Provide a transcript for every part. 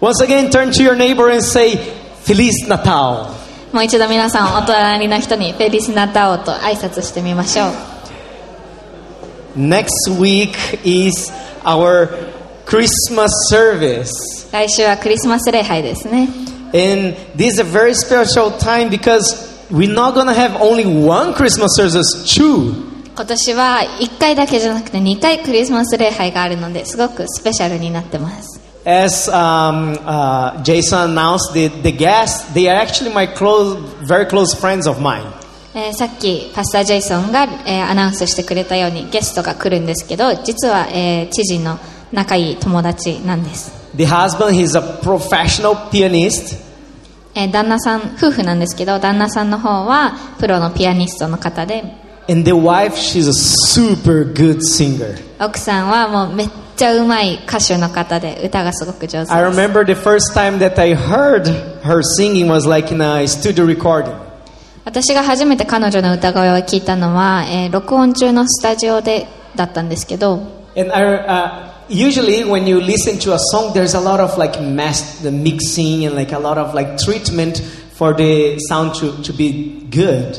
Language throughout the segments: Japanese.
Once again, turn to your neighbor and say, Feliz Natal. もう一度皆さんお隣の人にフェリスナタオと挨拶してみましょう Next week is our Christmas service. 来週はクリスマス礼拝ですね And this is a very special time because we're not going to have only one Christmas service, two. 今年は1回だけじゃなくて2回クリスマス礼拝があるのですごくスペシャルになってます As um, uh, Jason announced, the, the guests, they are actually my close, very close friends of mine. えーさっきパスター・ジェイソンが、えーアナウンスしてくれたようにゲストが来るんですけど実は、えー知事の仲いい友達なんです、The husband, he's a professional pianist. えー旦那さん夫婦なんですけど旦那さんの方はプロのピアニストの方で And the wife, she's a super good singer. 奥さんはもうめっちゃうまい歌手の方で歌がすごく上手 I です remember the first time that I heard her singing was like in a studio recording. 私が初めて彼女の歌声を聞いたのは、えー録音中のスタジオでだったんですけど And I, uh, usually when you listen to a song, there's a lot of like mass, the mixing and like a lot of like treatment for the sound to, to be good.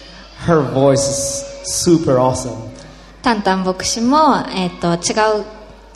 her voice is super awesome. タンタン牧師も、えっと違う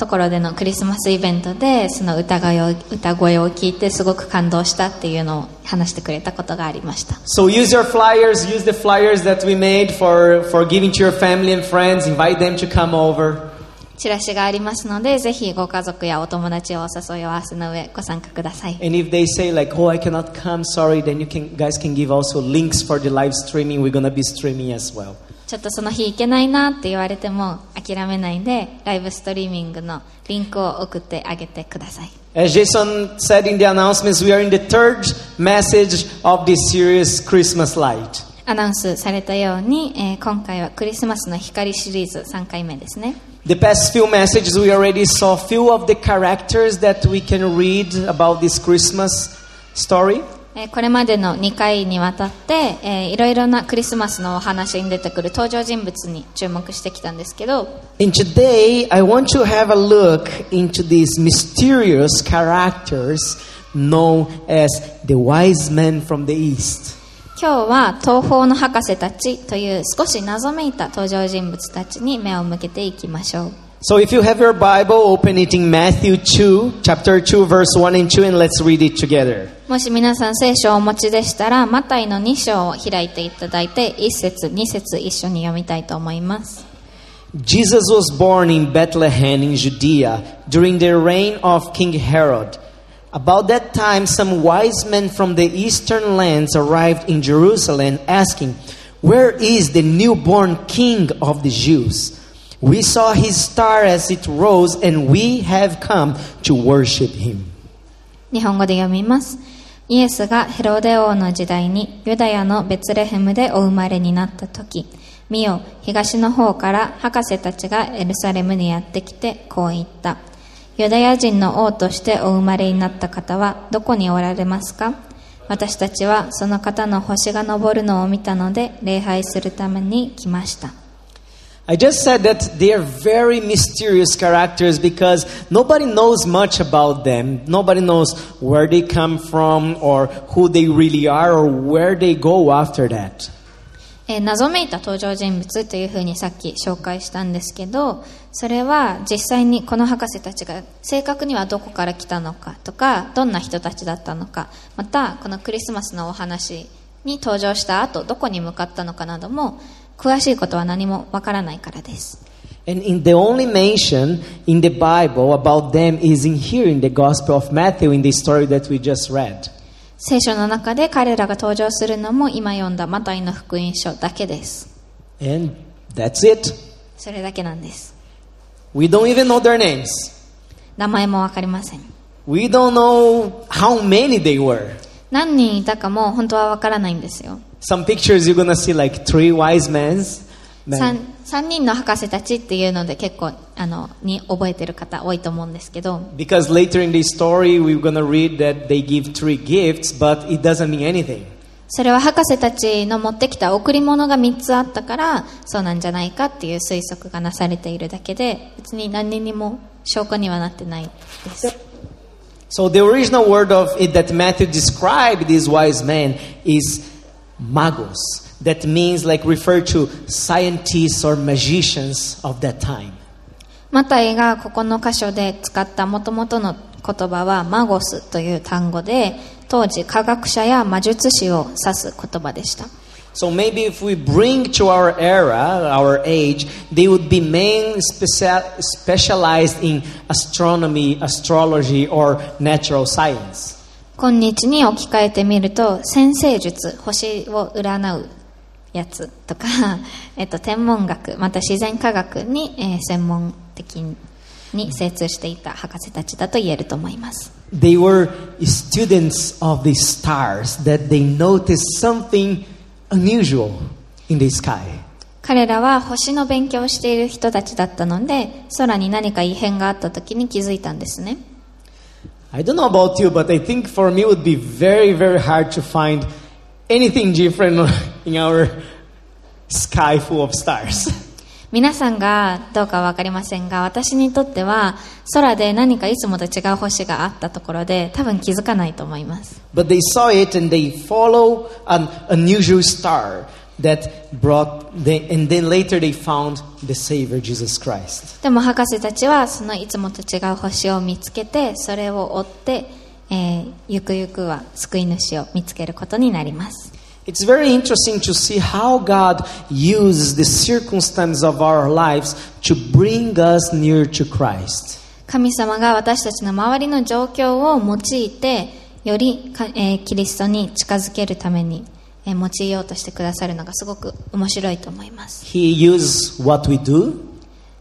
ところでのクリスマスイベントでその歌声を歌声を聞いてすごく感動したっていうのを話してくれたことがありました So use your flyers, use the flyers that we made for, for giving to your family and friends, invite them to come over. チラシがありますのでぜひご家族やお友達をお誘いを合わせの上ご参加ください And if they say like, oh, I cannot come, sorry, then you can, guys can give also links for the live streaming. We're gonna be streaming as well. ちょっとその日行けないなって言われても諦めないでライブストリーミングのリンクを送ってあげてください As Jason said in the announcements, we are in the third message of this series, Christmas Light. アナウンスされたように、えー今回はクリスマスの光シリーズ3回目ですね The past few messages, we already saw few of the characters that we can read about this Christmas story. えーこれまでの2回にわたって、えーいろいろなクリスマスのお話に出てくる登場人物に注目してきたんですけど And today, I want to have a look into these mysterious characters known as the wise men from the east. 今日は東方の博士たちという少し謎めいた登場人物たちに目を向けていきましょう So if you have your Bible, open it in Matthew 2, chapter 2, verse 1 and 2, and let's read it together. もし皆さん聖書をお持ちでしたらマタイの2章を開いていただいて1節2節一緒に読みたいと思います Jesus was born in Bethlehem in Judea during the reign of King Herod. About that time, some wise men from the eastern lands arrived in Jerusalem asking, Where is the newborn king of the Jews? We saw his star as it rose, and we have come to worship him. 日本語で読みますイエスがヘロデ王の時代にユダヤのベツレヘムでお生まれになった時見よ東の方から博士たちがエルサレムにやってきてこう言った ユダヤ人の王としてお生まれになった方はどこにおられますか私たちはその方の星が昇るのを見たので礼拝するために来ました I just said that they are very mysterious characters because nobody knows much about them. Nobody knows where they come from or who they really are or where they go after that. えー謎めいた登場人物というふうにさっき紹介したんですけどそれは実際にこの博士たちが正確にはどこから来たのかとかどんな人たちだったのかまたこのクリスマスのお話に登場した後どこに向かったのかなども詳しいことは何もわからないからです And in the only mention in the Bible about them is in here in the Gospel of Matthew in the story that we just read. 聖書の中で彼らが登場するのも今読んだマタイの福音書だけです And that's it. それだけなんです We don't even know their names. 名前もわかりません We don't know how many they were. 何人いたかも本当はわからないんですよ。Some pictures you're gonna see like three wise men. 3人の博士たちっていうので結構あのに覚えてる方多いと思うんですけどそれは博士たちの持ってきた贈り物が3つあったからそうなんじゃないかっていう推測がなされているだけで別に何にも証拠にはなってないです。So the original word of it that Matthew described these wise men is magos. That means like refer to scientists or magicians of that time. マタイがここの箇所で使った元々の言葉はマゴスという単語で当時科学者や魔術師を指す言葉でした。So maybe if we bring to our era, our age, they would be men specia- specialized in astronomy, astrology, or natural science. 今日に置き換えてみると先生術星を占うやつとか、えっと、天文学また自然科学に、えー専門的に精通していた博士たちだと言えると思います They were students of the stars that they noticed something unusual in the sky. 彼らは星の勉強をしている人たちだったので空に何か異変があった時に気づいたんですね I don't know about you, but I think for me it would be very, very hard to find anything different in our sky full of stars. 皆さんがどうかは分かりませんが私にとっては空で何かいつもと違う星があったところで多分気づかないと思います。でも博士たちはそのいつもと違う星を見つけてそれを追って。えーゆくゆくは救い主を見つけることになります It's very interesting to see how God uses the circumstances of our lives to bring us near to Christ. 神様が私たちの周りの状況を用いてよりか、えーキリストに近づけるために、えー用いようとしてくださるのがすごく面白いと思います He uses what we do,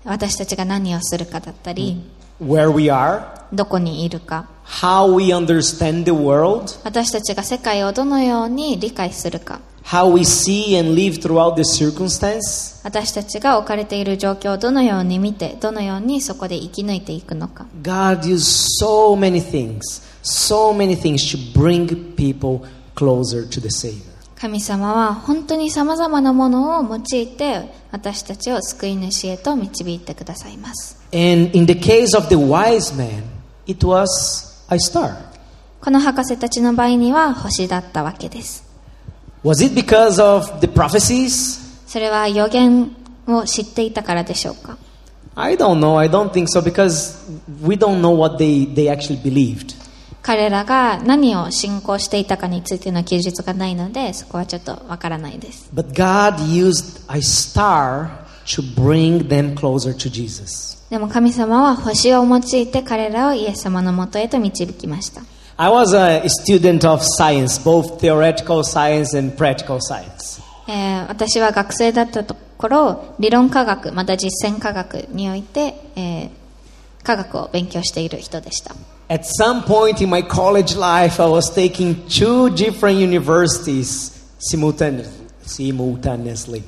私たちが何をするかだったり、where we are, どこにいるか how we understand the world, 私たちが世界をどのように理解するか how we see and live throughout the circumstance. 私たちが置かれている状況をどのように見てどのようにそこで生き抜いていくのか God uses so many things, so many things to bring people closer to the Savior. 神様は本当にさまざまなものを用いて私たちを救い主へと導いてくださいます And in the case of the wise man, it was a star. この博士たちの場合には星だったわけです Was it because of the prophecies? それは予言を知っていたからでしょうか I don't know. I don't think so because we don't know what they, they actually believed. 彼らが何を信仰していたかについての記述がないのでそこはちょっとわからないです But God used a star to bring them closer to Jesus. でも神様は星を用いて彼らをイエス様のもとへと導きました I was a student of science, both theoretical science and practical science. えー私は学生だったところ理論科学また実践科学において、えー科学を勉強している人でした At some point in my college life, I was taking two different universities simultaneously. Simultaneously.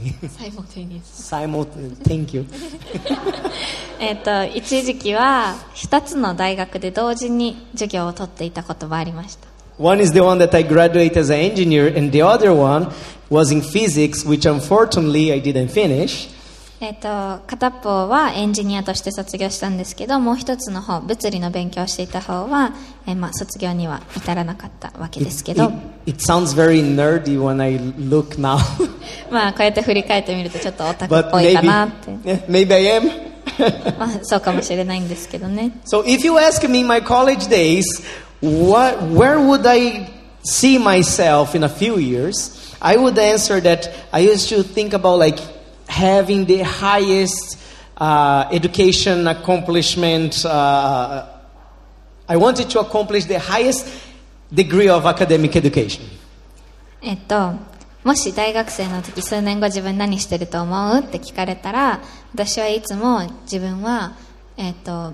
Simultaneously. Thank you. えっと一時期は2つの大学で同時に授業を取っていたことがありました One is the one that I graduated as an engineer, and the other one was in physics, which unfortunately I didn't finish. えっと片方はエンジニアとして卒業したんですけどもう一つの方物理の勉強をしていた方は、えーまあ、卒業には至らなかったわけですけ It, ど it sounds very nerdy when I look now, まあこうやって振り返ってみるとちょっとオタクっぽいか maybe, なって yeah, maybe I am. まあそうかもしれないんですけどね So if you ask me my college days, what, where would I see myself in a few years? I would answer that I used to think about like having the highest uh, education accomplishment. Uh, I wanted to accomplish the highest degree of academic education. えっともし大学生の時数年後自分何してると思うって聞かれたら私はいつも自分は、えっと、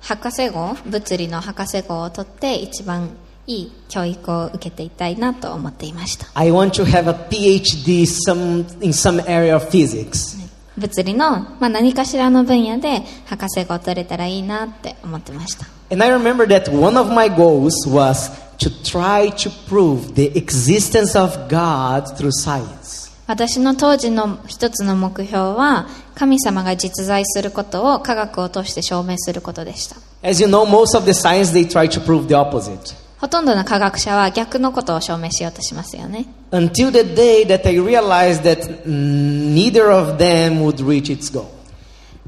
博士号物理の博士号を取って一番いい教育を受けていたいなと思っていました I want to have a PhD some, in some area of physics. 物理の、まあ、何かしらの分野で博士号を取れたらいいなって思ってました And I remember that one of my goals was to try to prove the existence of God through science. 私の当時の一つの目標は神様が実在することを科学を通して証明することでした As you know, most of the science they try to prove the opposite. ほとんどの科学者は逆のことを証明しようとしますよね Until the day that I realized that neither of them would reach its goal.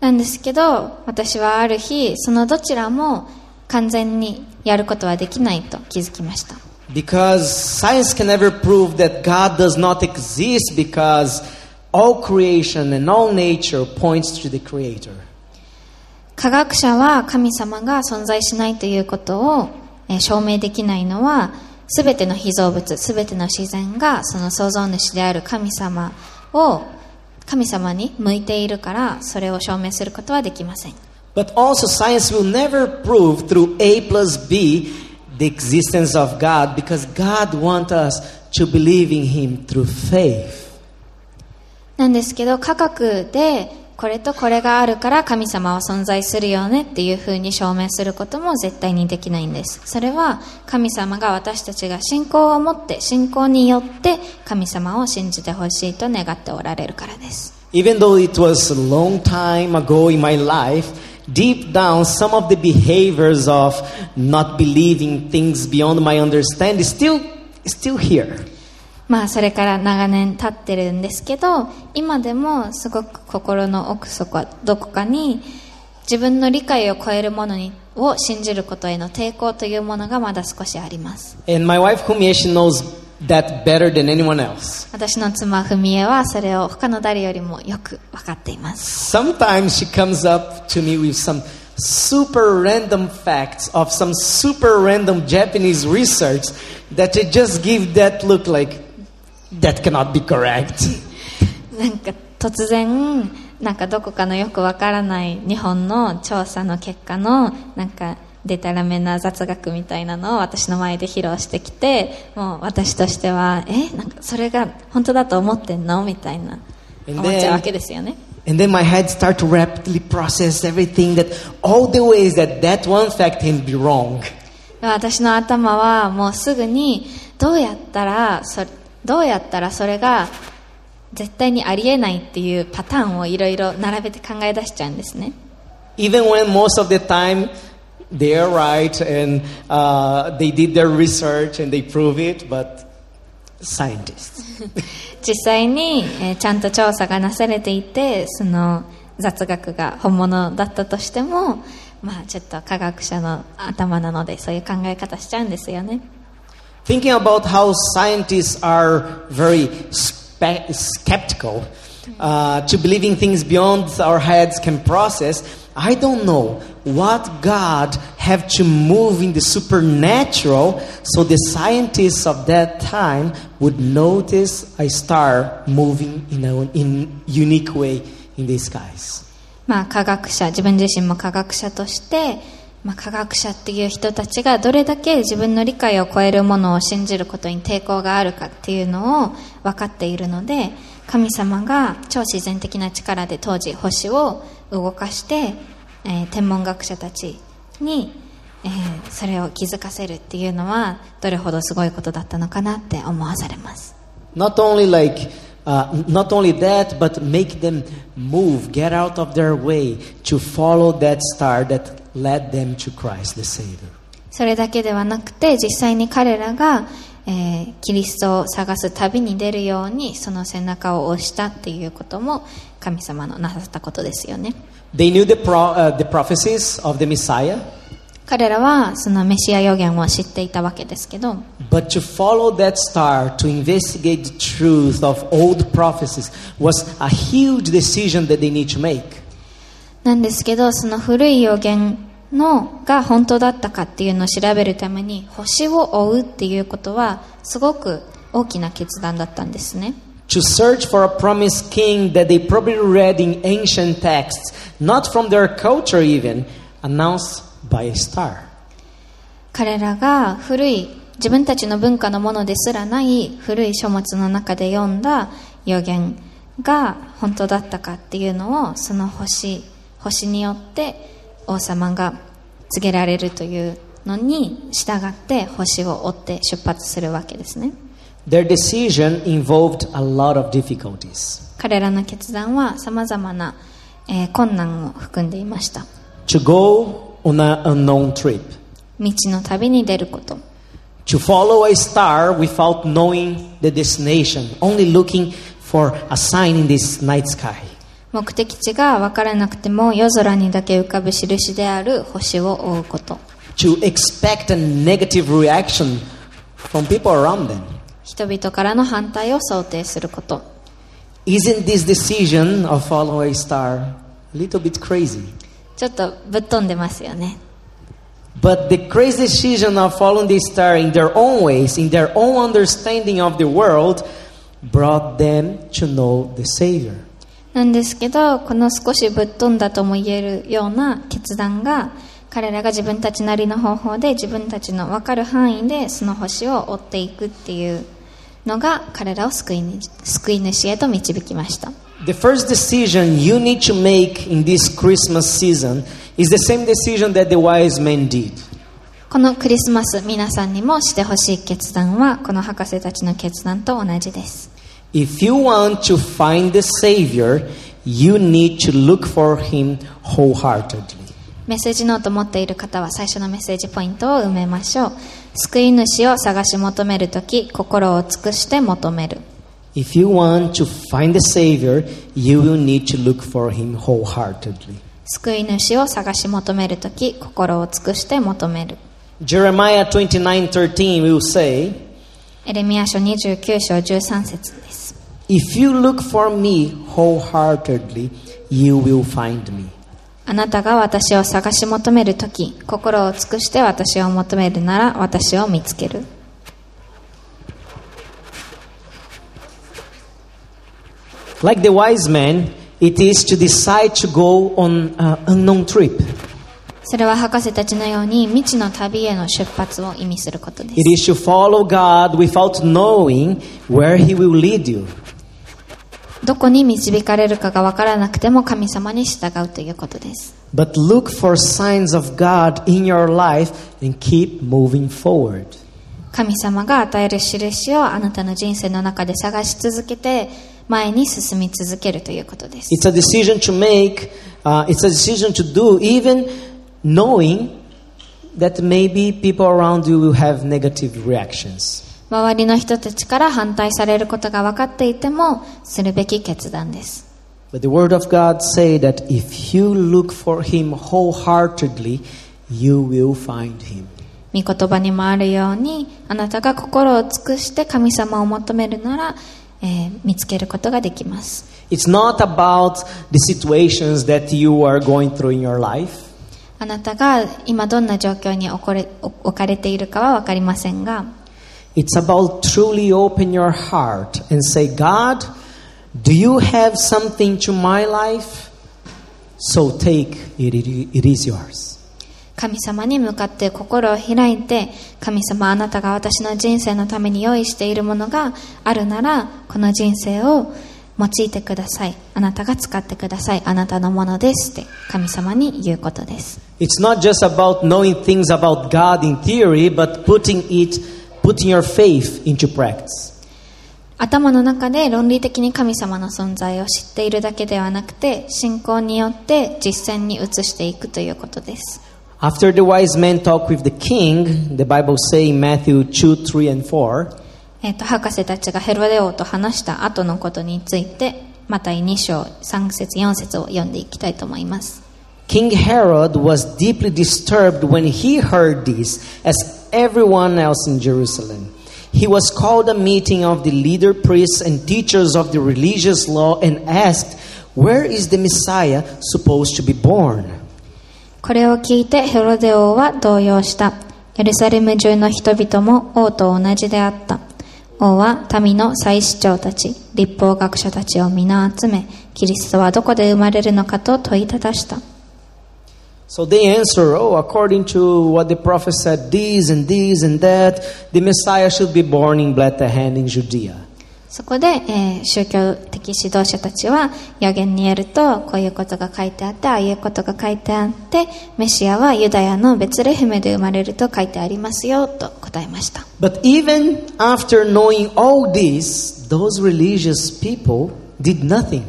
なんですけど私はある日そのどちらも完全にやることはできないと気づきました Because science can never prove that God does not exist because all creation and all nature points to the Creator. 科学者は神様が存在しないということをえー証明できないのは全ての被造物全ての自然がその創造主である神様を神様に向いているからそれを証明することはできません But also, science will never prove through A plus B the existence of God because God wants us to believe in Him through faith. なんですけど科学でこれとこれがあるから神様は存在するよねっていうふうに証明することも絶対にできないんですそれは神様が私たちが信仰を持って信仰によって神様を信じてほしいと願っておられるからです Even though it was a long time ago in my life, deep down, some of the behaviors of not believing things beyond my understanding is still, still here. まあそれから長年経ってるんですけど今でもすごく心の奥底どこかに自分の理解を超えるものにを信じることへの抵抗というものがまだ少しあります And my wife Kumie, she knows that better than anyone else. 私の妻文江はそれを他の誰よりもよく分かっています Sometimes she comes up to me with some super random facts of some super random Japanese research that I just give that look like that cannot be correct. なんか突然なんかどこかのよくわからない日本の調査の結果のなんかデタラメな雑学みたいなのを私の前で披露してきてもう私としてはえなんかそれが本当だと思ってんの？みたいな思っちゃうわけですよね And then my head start to rapidly process everything that all the ways that that one fact can be wrong. で私の頭はもうすぐにどうやったらそどうやったらそれが絶対にありえないっていうパターンをいろいろ並べて考え出しちゃうんですね Even when most of the time they are right and uh, they did their research and they prove it, but scientists. 実際に、えーちゃんと調査がなされていてその雑学が本物だったとしてもまあちょっと科学者の頭なのでそういう考え方しちゃうんですよね Thinking about how scientists are very spe- skeptical uh, to believing things beyond our heads can process, I don't know what God have to move in the supernatural so the scientists of that time would notice a star moving in a in unique way in the skies. まあ科学者自分自身も科学者として、 まあ、科学者っていう人たちがどれだけ自分の理解を超えるものを信じることに抵抗があるかっていうのを分かっているので神様が超自然的な力で当時星を動かして、えー天文学者たちに、えーそれを気づかせるっていうのはどれほどすごいことだったのかなって思わされます。Not only like, uh, not only that, but make them move, get out of their way to follow that star that led them to Christ the Savior. それだけではなくて実際に彼らが、えーキリストを探す旅に出るようにその背中を押したっていうことも神様のなさったことですよね They knew the, pro- uh, the prophecies of the Messiah, 彼らはそのメシア予言を知っていたわけですけど but to follow that star, to investigate the truth of old prophecies, was a huge decision that they need to make. なんですけどその古い予言のが本当だったかっていうのを調べるために星を追うっていうことはすごく大きな決断だったんですね To search for a promised king that they probably read in ancient texts, not from their culture even, announced by a star. 彼らが古い自分たちの文化のものですらない古い書物の中で読んだ予言が本当だったかっていうのをその星星によって王様が告げられるというのに従って星を追って出発するわけですね Their decision involved a lot of difficulties. 彼らの決断はさまざまな、えー困難を含んでいました To go on an unknown trip, 道の旅に出ること to follow a star without knowing the destination, only looking for a sign in this night sky. 目的地が分からなくても夜空にだけ浮かぶ印である星を追うこと To expect a negative reaction from people around them. 人々からの反対を想定すること Isn't this decision of following a star a little bit crazy? ちょっとぶっ飛んでますよね But the crazy decision of following this star in their own ways, in their own understanding of the world, brought them to know the Savior. なんですけどこの少しぶっ飛んだとも言えるような決断が彼らが自分たちなりの方法で自分たちの分かる範囲でその星を追っていくっていうのが彼らを救い主救い主へと導きました The first decision you need to make in this Christmas season is the same decision that the wise men did. このクリスマス皆さんにもしてほしい決断はこの博士たちの決断と同じです If you want to find the Savior, you need to look for Him wholeheartedly. メッセージノート持っている方は最初のメッセージポイントを埋めましょう救い主を探し求めるとき心を尽くして求める If you want to find the Savior, you will need to look for Him wholeheartedly. 救い主を探し求めるとき心を尽くして求める Jeremiah 29:13 will say, エレミア書29章13節です If you look for me wholeheartedly, you will find me. あなたが私を探し求めるとき心を尽くして私を求めるなら私を見つける Like the wise men, it is to decide to go on an unknown trip. それは博士たちのように未知の旅への出発を意味することです。どこに導かれるかが分からなくても神様に従うということです。神様が与える印をあなたの人生の中で探し続けて前に進み続けるということです。knowing that maybe people around you will have negative reactions. 周りの人たちから反対されることが分かっていてもするべき決断です But the Word of God say that if you look for Him wholeheartedly, you will find Him. 御言葉にもあるようにあなたが心を尽くして神様を求めるなら、えー見つけることができます It's not about the situations that you are going through in your life. あなたが今どんな状況に置かれ置かれているかは分かりませんが It's about truly open your heart and say, God, do you have something to my life? So take it, it, is yours. 神様に向かって心を開いて神様あなたが私の人生のために用意しているものがあるならこの人生を用いてくださいあなたが使ってくださいあなたのものですって神様に言うことです It's not just about knowing things about God in theory, but putting it, putting your faith into practice. 頭の中で論理的に神様の存在を知っているだけではなくて信仰によって実践に移していくということです After the wise men talk with the king, the Bible say in Matthew 2, 3, and 4, えっと博士たちがヘロデ王と話した後のことについてまた2章3節4節を読んでいきたいと思います King Herod was deeply disturbed when he heard this, as everyone else in Jerusalem. He was called a meeting of the leader priests and teachers of the religious law and asked, Where is the Messiah supposed to be born? これを聞いてヘロデ王は動揺したエルサレム中の人々も王と同じであった王は民の祭司長たち立法学者たちを皆集めキリストはどこで生まれるのかと問いただした So they answer, Oh, according to what the prophet said, these and these and that, the Messiah should be born in Bethlehem in Judea. そこで、えー宗教的指導者たちは予言によるとこういうことが書いてあってああいうことが書いてあってメシアはユダヤのベツレヘムで生まれると書いてありますよと答えました But even after knowing all this, those religious people did nothing.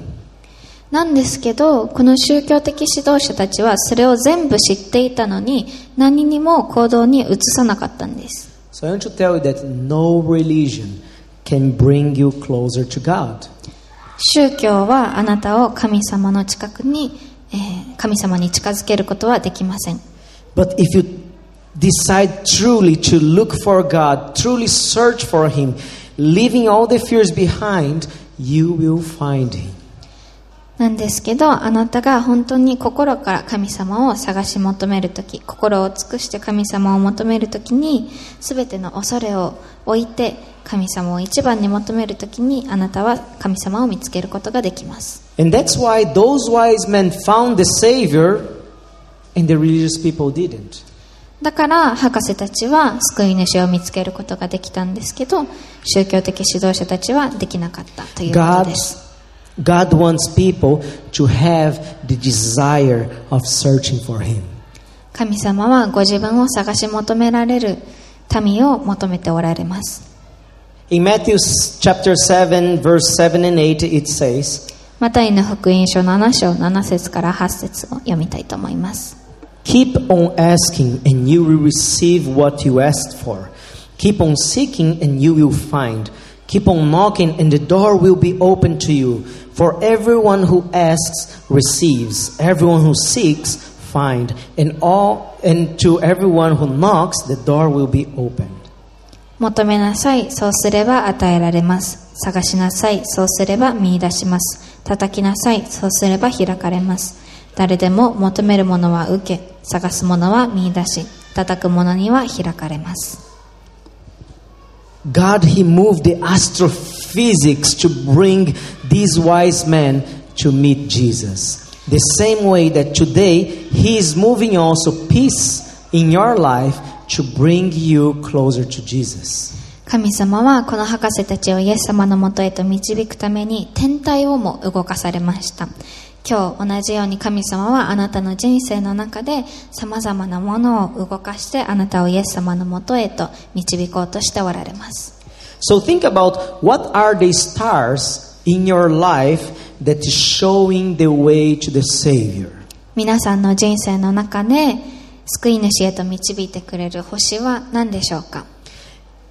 なんですけどこの宗教的指導者たちはそれを全部知っていたのに何にも行動に移さなかったんです So I want to tell you that no religion can bring you closer to God. 宗教はあなたを神様の近くに、えー神様に近づけることはできません But if you decide truly to look for God, truly search for Him, leaving all the fears behind, you will find Him. なんですけどあなたが本当に心から神様を探し求めるとき心を尽くして神様を求めるときに全ての恐れを置いて神様を一番に求めるときにあなたは神様を見つけることができます And that's why those wise men found the Savior and the religious people didn't. だから博士たちは救い主を見つけることができたんですけど宗教的指導者たちはできなかったということです God wants people to have the desire of searching for Him. 神様はご自分を探し求められる民を求めておられます In Matthew chapter 7, verse 7 and 8, it says, マタイの福音書7章7節から8節を読みたいと思います。 Keep on asking, and you will receive what you asked for. Keep on seeking, and you will find. Keep on knocking, and the door will be open to you. For everyone who asks receives, everyone who seeks finds, and all and to everyone who knocks, the door will be opened. 求めなさい、そうすれば与えられます。探しなさい、そうすれば見出します。叩きなさい、そうすれば開かれます。誰でも求めるものは受け、探すものは見出し、叩くものには開かれます。God, He moved the astrophysics to bring these wise men to meet Jesus. The same way that today He is moving also peace in your life to bring you closer to Jesus. 神様はこの博士たちをイエス様のもとへと導くために天体をも動かされました 今日同じように神様はあなたの人生の中で様々なものを動かしてあなたをイエス様のもとへと導こうとしておられます So think about what are the stars in your life that is showing the way to the Savior. 皆さんの人生の中で救い主へと導いてくれる星は何でしょうか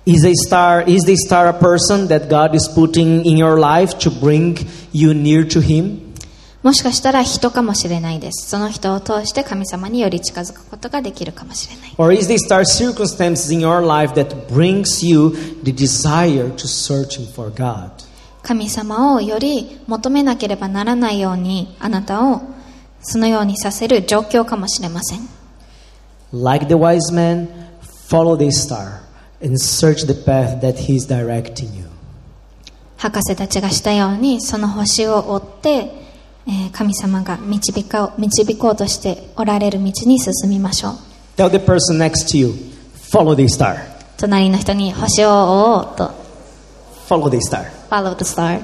Is a star is the star a person that God is putting in your life to bring you near to him? もしかしたら人かもしれないですその人を通して神様により近づくことができるかもしれない Or is the star circumstances in your life that brings you the desire to searching for God? 神様をより求めなければならないようにあなたをそのようにさせる状況かもしれません Like the wise man, follow the star and search the path that he is directing you. 博士たちがしたようにその星を追って、えー神様が導か導こうとしておられる道に進みましょう Tell the person next to you, follow the star. 隣の人に星を追おうと Follow the star. Follow the star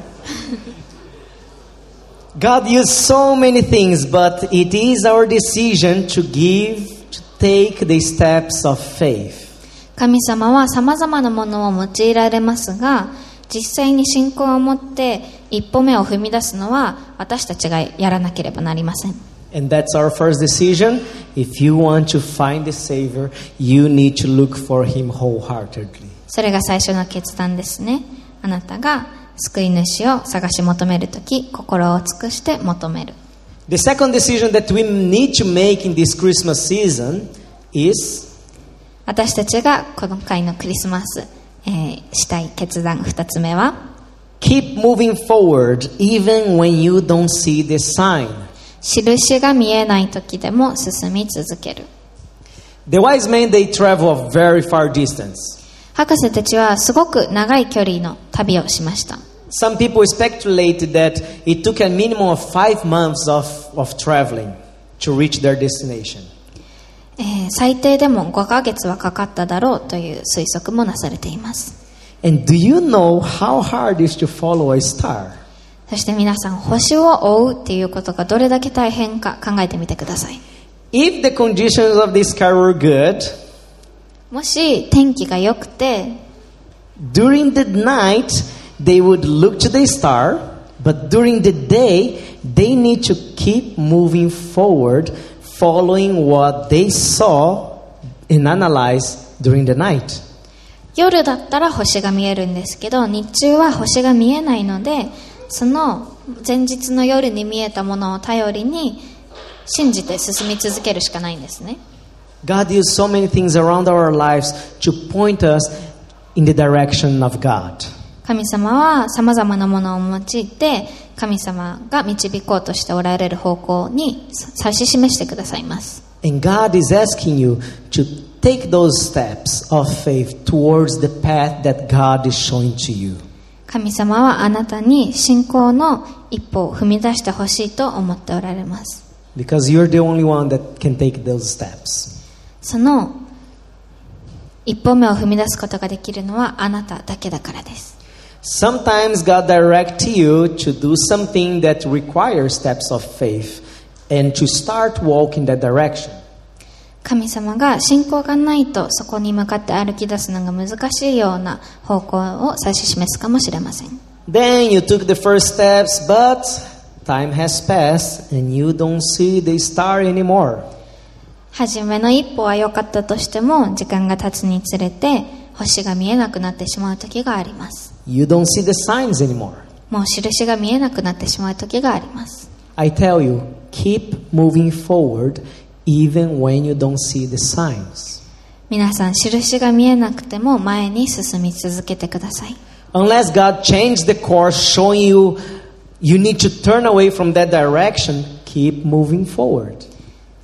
God used so many things, but it is our decision to give, to take the steps of faith. 神様は様々なものを用いられますが実際に信仰を持って一歩目を踏み出すのは私たちがやらなければなりません And that's our first decision. If you want to find the Savior, you need to look for Him wholeheartedly. それが最初の決断ですねあなたが救い主を探し求めるとき心を尽くして求める The second decision that we need to make in this Christmas season is 私たちが今回のクリスマス、えーしたい決断2つ目は keep moving forward even when you don't see the sign. 印が見えない時でも進み続ける The wise men they travel a very far distance. 博士たちはすごく長い距離の旅をしました Some people speculated that it took a minimum of five months of, of traveling to reach their destination. えー最低でも5ヶ月はかかっただろうという推測もなされています And do you know how hard it is to follow a star? そして皆さん星を追うっていうことがどれだけ大変か考えてみてください If the conditions of the sky were good, もし天気が良くて during the night they would look to the star, but during the day they need to keep moving forward, following what they saw and analyze during the night. 夜だったら星が見えるんですけど日中は星が見えないのでその前日の夜に見えたものを頼りに信じて進み続けるしかないんですね God used so many things around our lives to point us in the direction of God. 神様は様々なものを用いて神様が導こうとしておられる方向に指し示してくださいます And God is asking you to take those steps of faith towards the path that God is showing to you. 神様はあなたに信仰の一歩を踏み出してほしいと思っておられます Because you're the only one that can take those steps. その一歩目を踏み出すことができるのはあなただけだからです Sometimes God directs you to do something that requires steps of faith and to start walking that direction. 神様が信仰がないとそこに向かって歩き出すのが難しいような方向を指し示すかもしれません Then you took the first steps, but time has passed and you don't see the star anymore. 初めの一歩は良かったとしても時間が経つにつれて星が見えなくなってしまう時があります You don't see the signs anymore. もう印が見えなくなってしまう時があります I tell you, keep moving forward even when you don't see the signs. 皆さん印が見えなくても前に進み続けてください Unless God changed the course, showing you you need to turn away from that direction, keep moving forward.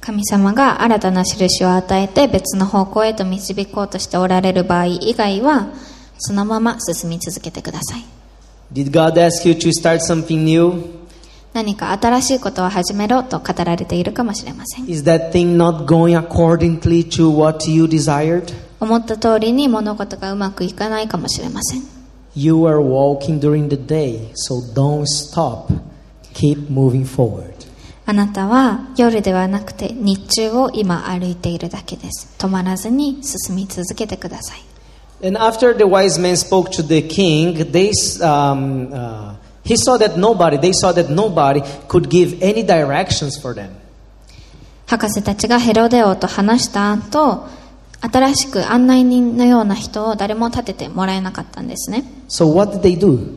神様が新たな印を与えて別の方向へと導こうとしておられる場合以外はそのまま進み続けてください Did God ask you to start something new? 何か新しいことを始めろと語られているかもしれません Is that thing not going accordingly to what you desired? 思った通りに物事がうまくいかないかもしれません You are walking during the day, so don't stop. Keep moving forward. あなたは夜ではなくて日中を今歩いているだけです止まらずに進み続けてください And after the wise men spoke to the king, they, um, uh, he saw that nobody, they saw that nobody could give any directions for them. 博士たちがヘロデ王と話した後新しく案内人のような人を誰も立ててもらえなかったんですね So what did they do?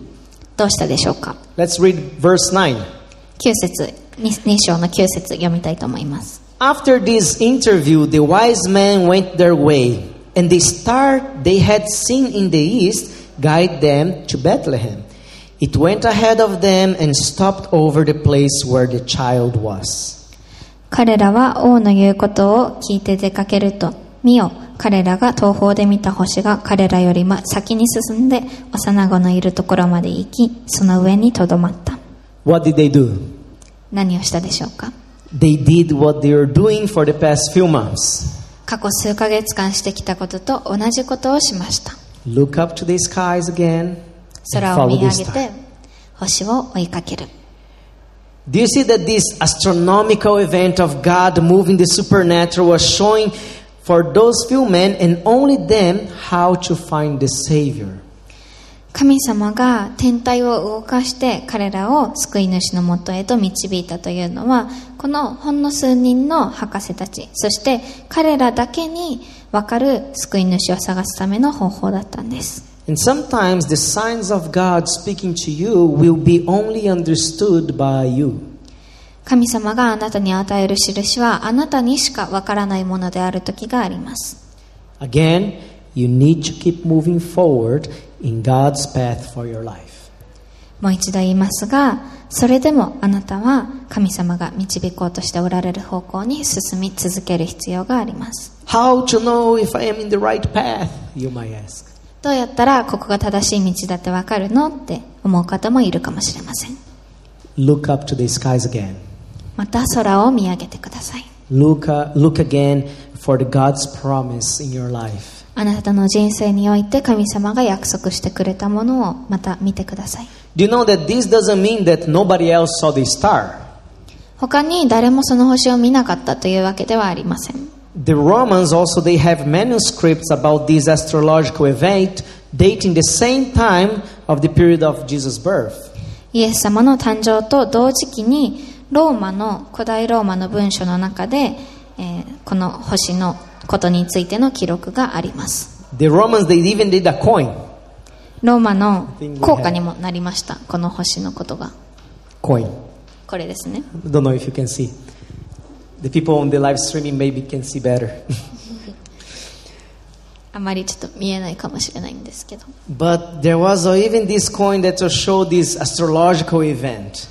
どうしたでしょうか Let's read verse 9. 9節 2, 章の9節読みたいと思います After this interview, the wise men went their way, and the star they had seen in the east guided them to Bethlehem. It went ahead of them and stopped over the place where the child was. 彼らは王の言うことを聞いて出かけると見よ彼らが東方で見た星が彼らよりも先に進んで幼子のいるところまで行きその上にとどまった What did they do? 何をしたでしょうか They did what they were doing for the past few months. 過去数ヶ月間してきたことと同じことをしました Look up to the skies again 空を見上げ.て星を追いかける Do you see that this astronomical event of God moving the supernatural was showing for those few men and only them how to find the Savior? 神様が天体を動かして彼らを救い主のもとへと導いたというのはこのほんの数人の博士たちそして彼らだけに分かる救い主を探すための方法だったんです And sometimes the signs of God speaking to you will be only understood by you. 神様があなたに与える印はあなたにしか分からないものである時があります Again, you need to keep moving forward in God's path for your life. もう一度言いますがそれでもあなたは神様が導こうとしておられる方向に進み続ける必要があります How to know if I am in the right path, you might ask. どうやったらここが正しい道だってわかるのって思う方もいるかもしれません。また空を見上げてください。あなたの人生において神様が約束してくれたものをまた見てください。他に誰もその星を見なかったというわけではありません。The Romans also they have manuscripts about this astrological event dating the same time of the period of Jesus' birth. イエス様の誕生と同時期にローマの古代ローマの文書の中で、えーこの星のことについての記録があります The Romans they even did a coin. ローマの効果にもなりましたこの星のことが Coin. これですね Don't know if you can see. The people on the live streaming maybe can see better. あまりちょっと見えないかもしれないんですけど but there was uh, even this coin that will show this astrological event.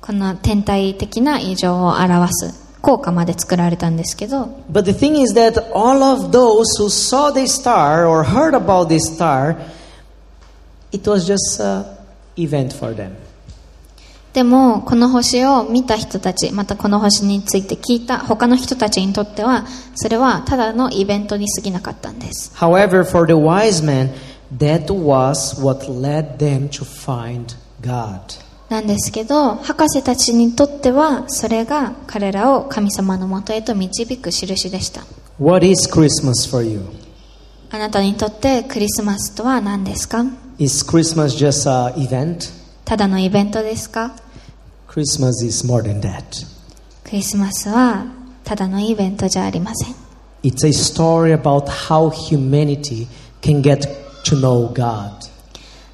この天体的な異常を表す効果まで作られたんですけど But the thing is that all of those who saw the star or heard about the star, it was just an event for them. でもこの星を見た人たちまたこの星について聞いた他の人たちにとってはそれはただのイベントに過ぎなかったんです However, for the wise men, that was what led them to find God. なんですけど博士たちにとってはそれが彼らを神様のもとへと導く印でした What is Christmas for you? あなたにとってクリスマスとは何ですか？Is Christmas just an event? ただのイベントですか？Christmas is more than that. クリスマスはただのイベントじゃありません It's a story about how humanity can get to know God.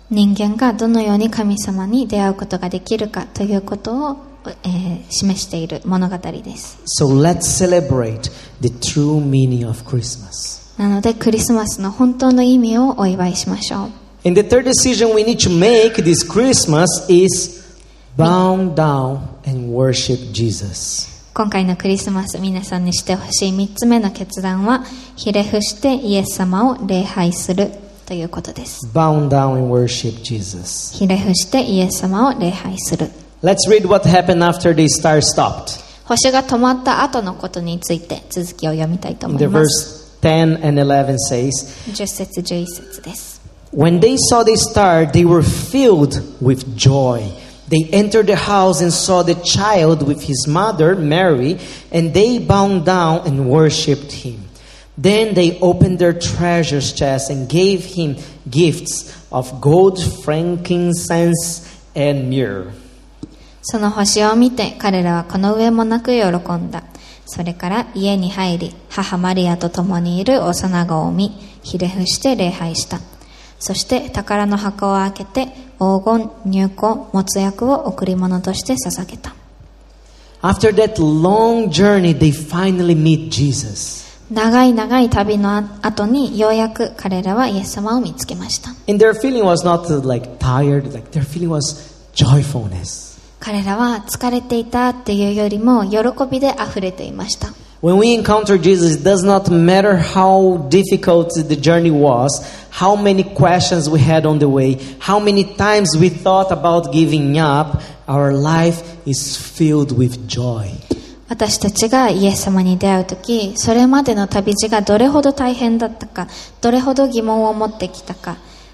人間がどのように神様に出会うことができるかということを、えー示している物語です So let's celebrate the true meaning of Christmas. なのでクリスマスの本当の意味をお祝いしましょう And the third decision we need to make this Christmas is bow down and worship Jesus. 今回のクリスマス皆さんにしてほしい3つ目の決断はひれ伏してイエス様を礼拝するということです Bow down and worship Jesus. ひれ伏してイエス様を礼拝する Let's read what happened after the star stopped. 星が止まった後のことについて続きを読みたいと思 The います verse 10 and 11 says, 10節11節です When they saw the star, they were filled with joy. They entered the house and saw the child with his mother, Mary, and they bowed down and worshipped him. Then they opened their treasures chests and gave him gifts of gold, frankincense, and myrrh. その星を見て彼らはこの上もなく喜んだ。それから家に入り、母マリアと共にいる幼子を見、ひれ伏して礼拝した。そして宝の箱を開けて 黄金、入香、持つ役を贈り物として捧げた。長い長い旅の後にようやく彼らはイエス様を見つけました。彼らは疲れていたというよりも喜びであふれていました。When we encounter Jesus, it does not matter how difficult the journey was, how many questions we had on the way, how many times we thought about giving up, our life is filled with joy. 私たちがイエス様に出会うとき、それまでの旅路がどれほど大変だったか、どれほど疑問を持ってきたか、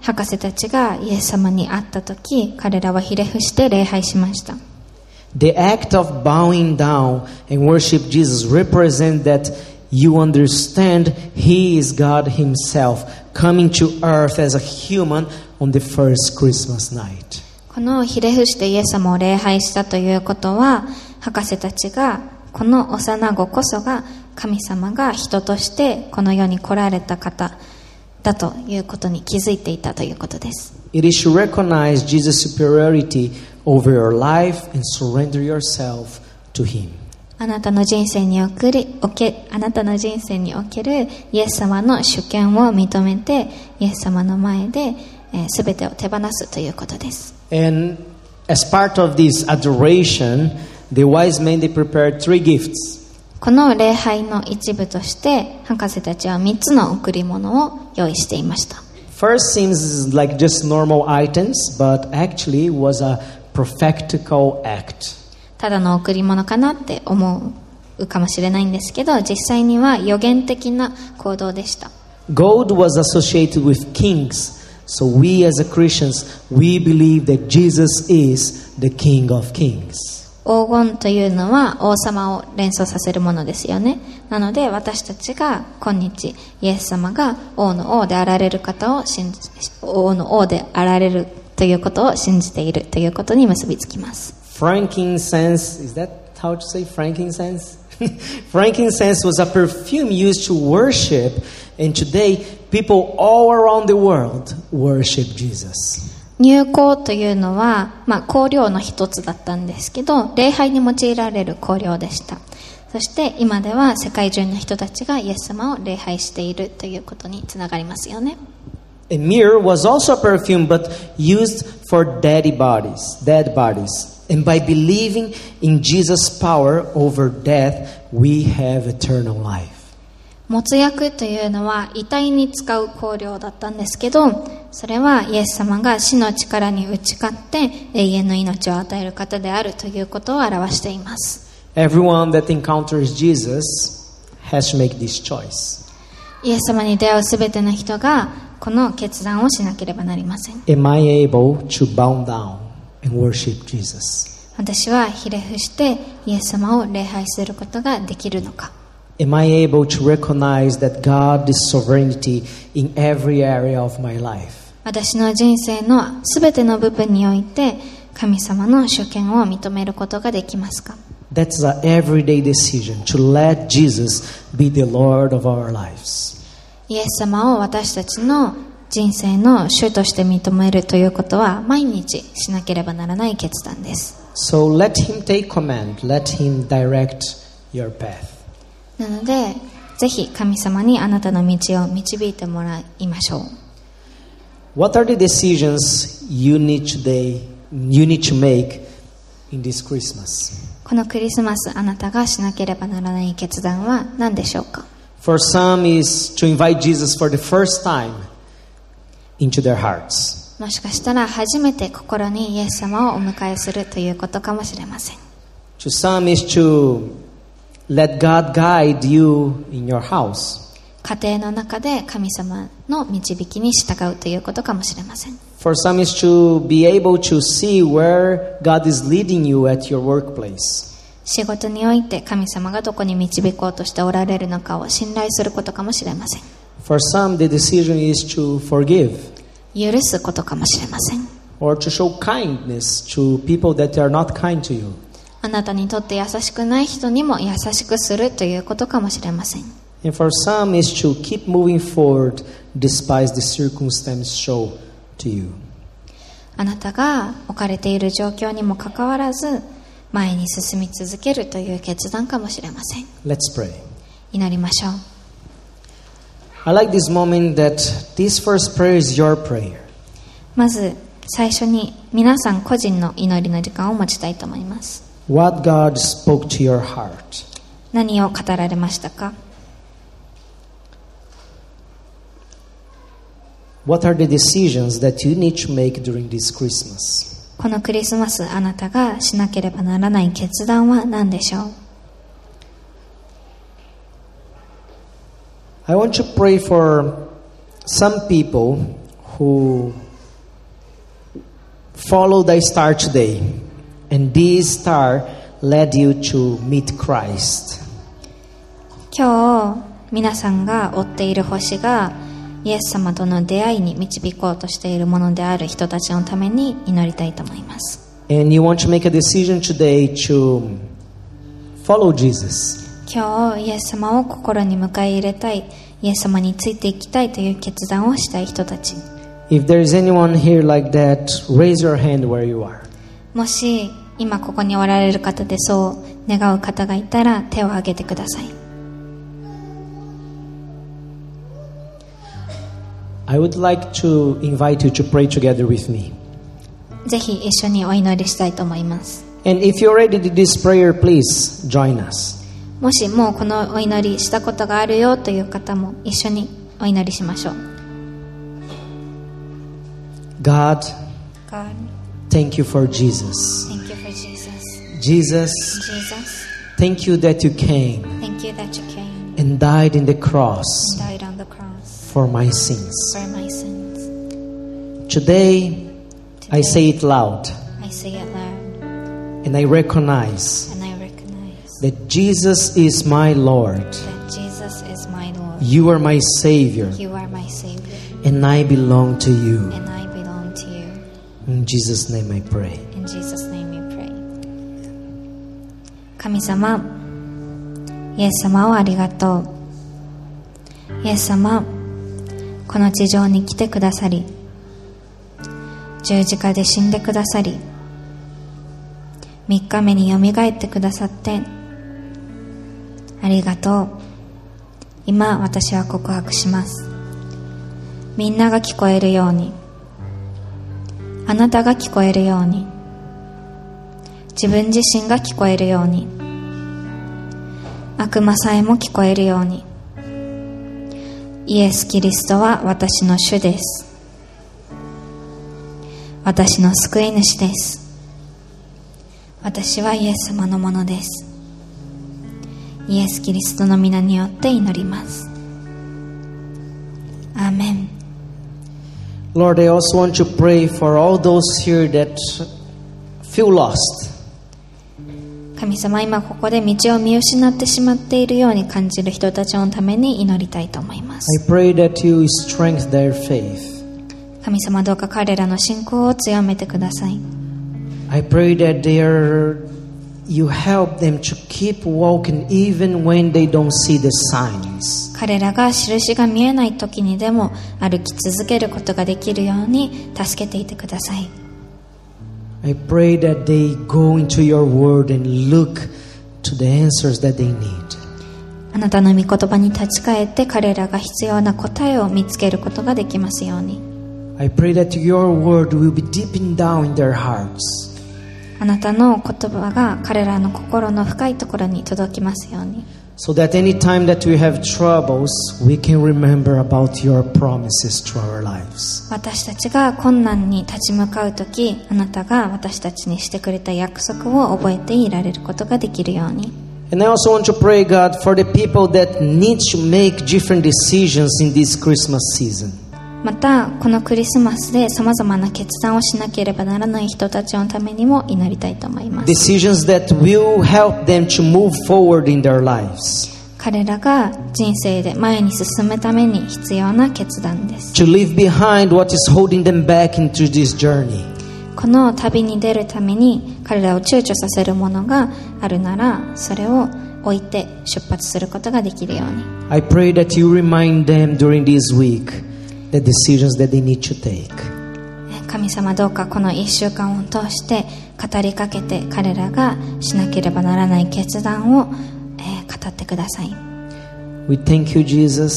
博士たちがイエス様に会ったとき、彼らはひれ伏して礼拝しました。The act of bowing down and worship Jesus represent that you understand He is God Himself coming to earth as a human on the first Christmas night. このひれ伏してイエス様を礼拝したということは、博士たちが、この幼子こそが神様が人としてこの世に来られた方だということに気づいていたということです。It is to recognize Jesus' superiority over your life and surrender yourself to Him. あなたの人生におけるおけあなたの人生におけるイエス様の主権を認めてイエス様の前で、えー、全てを手放すということです And as part of this adoration, the wise men they prepared three gifts. この礼拝の一部として博士たちは3つの贈り物を用意していました First seems like just normal items, but actually was a prophetical act. ただの贈り物かなって思うかもしれないんですけど実際には予言的な行動でした Gold was associated with kings. So we as Christians, we believe that Jesus is the King of Kings. 黄金というのは王様を連想させるものですよねなので私たちが今日イエス様が王の王であられる方を信じ王の王であられるということを信じているということに結びつきます Frankincense, is that how to say frankincense? frankincense was a perfume used to worship, and today people all around the world worship Jesus. 入香というのは、まあ、香料の一つだったんですけど礼拝に用いられる香料でしたそして今では世界中の人たちがイエス様を礼拝しているということにつながりますよね A myrrh was also a perfume, but used for dead bodies, dead bodies. And by believing in Jesus' power over death, we have eternal life. 没薬というのは遺体に使う香料だったんですけどそれはイエス様が死の力に打ち勝って永遠の命を与える方であるということを表しています Everyone that encounters Jesus has to make this choice. イエス様に出会うすべての人がこの決断をしなければなりません Am I able to bow down and worship Jesus? 私はひれ伏してイエス様を礼拝することができるのか Am I able to recognize that God is sovereignty in every area of my life? 私の人生のすべての部分において神様の主権を認めることができますか That's an everyday decision to let Jesus be the Lord of our lives. イエス様を私たちの人生の主として認めるということは毎日しなければならない決断です So let Him take command, let Him direct your path. なのでぜひ神様にあなたの道を導いてもらいましょう What are the decisions you need today, you need to make in this Christmas? このクリスマスあなたがしなければならない決断は何でしょうか For some is to invite Jesus for the first time into their hearts. もしかしたら初めて心にイエス様をお迎えするということかもしれません To some is to let God guide you in your house. 家庭の中で神様の導きに従うということかもしれません For some is to be able to see where God is leading you at your workplace. 仕事において神様がどこに導こうとしておられるのかを信頼することかもしれません For some, the decision is to forgive 許すことかもしれません or to show kindness to people that are not kind to you. あなたにとって優しくない人にも優しくするということかもしれません。あなたが置かれている状況にもかかわらず前に進み続けるという決断かもしれません。祈りましょう。まず最初に皆さん個人の祈りの時間を持ちたいと思います。What God spoke to your heart. 何を語られましたか What are the decisions that you need to make during this Christmas? このクリスマスあなたがしなければならない決断は何でしょう I want to pray for some people who followed a star today, And this star led you to meet Christ. 今日皆さんが追っている星がイエス様との出会いに導こうとしているものである人たちのために祈りたいと思います。今日イエス様を心に迎え入れたい、イエス様についていきたいという決断をしたい人たち。もし今ここにおられる方でそう願う方がいたら手を挙げてくださいぜひ一緒にお祈りしたいと思います。もしもうこのお祈りしたことがあるよという方も一緒にお祈りしましょう。God. Thank you for Jesus. thank you for Jesus Jesus, Jesus, thank you that you came thank you that you came and died in the cross died on the cross for my sins. for my sins Today, I say it loud I say it loud and I recognize and I recognize that Jesus is my Lord. that Jesus is my Lord You are my Savior you are my Savior and I belong to you. and In Jesus' name I pray. In Jesus' name we pray. 神様、イエス様をありがとう。イエス様、この地上に来てくださり、十字架で死んでくださり、三日目によみがえってくださって、ありがとう。今私は告白します。みんなが聞こえるように、あなたが聞こえるように。自分自身が聞こえるように。悪魔さえも聞こえるように。イエス・キリストは私の主です。私の救い主です。私はイエス様のものです。イエス・キリストの皆によって祈ります。アーメン。Lord, I also want to pray for all those here that feel lost. 神様今ここで道を見失ってしまっているように感じる人たちのために祈りたいと思います。神様どうか彼らの信仰を強めてください。You help them to keep walking even when they don't see the signs. 彼らが印が見えない時にでも歩き続けることができるように助けていてください I pray that they go into your word and look to the answers that they need. あなたの御言葉に立ち返って彼らが必要な答えを見つけることができますように I pray that your word will be deeping down in their hearts. あなたの言葉が彼らの心の深いところに届きますように So that any time that we have troubles, we can remember about your promises to our lives. 私たちが困難に立ち向かう時あなたが私たちにしてくれた約束を覚えていられることができるように And I also want to pray, God, for the people that need to make different decisions in this Christmas season. またこのクリスマスでさまざまな決断をしなければならない人たちのためにも祈りたいと思います Decisions that will help them to move forward in their lives, 彼らが人生で前に進むために必要な決断です to leave behind what is holding them back into this journey. この旅に出るために彼らを躊躇させるものがあるならそれを置いて出発することができるように I pray that you remind them during this week the decisions that they need to take. 神様どうかこの1週間を通して語りかけて彼らがしなければならない決断を、えー語ってください We thank you, Jesus.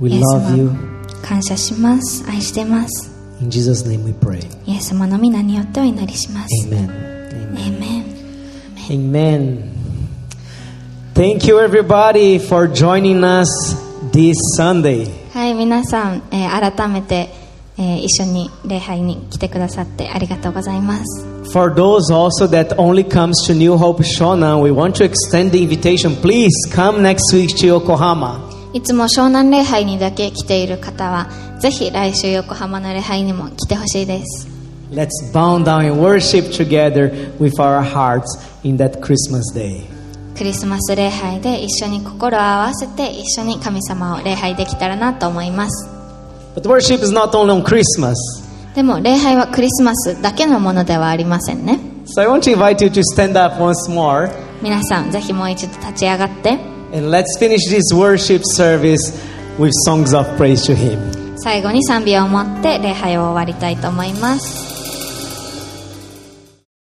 We love you. 様感謝します愛してます In Jesus' name we pray. イエス様の皆によってお祈りします Amen. エイメン Amen. Thank you, everybody, for joining us this Sunday. はい皆さん、えー改めて、えー一緒に礼拝に来てくださってありがとうございます For those also that only comes to New Hope Shona, we want to extend the invitation. Please come next week to Yokohama. いつも湘南礼拝にだけ来ている方はぜひ来週横浜の礼拝にも来てほしいです Let's bow down and worship together with our hearts in that Christmas day. クリスマス礼拝で一緒に心を合わせて一緒に神様を礼拝できたらなと思います。でも礼拝はクリスマスだけのものではありませんね。皆さんぜひもう一度立ち上がって。最後に賛美を持って礼拝を終わりたいと思います。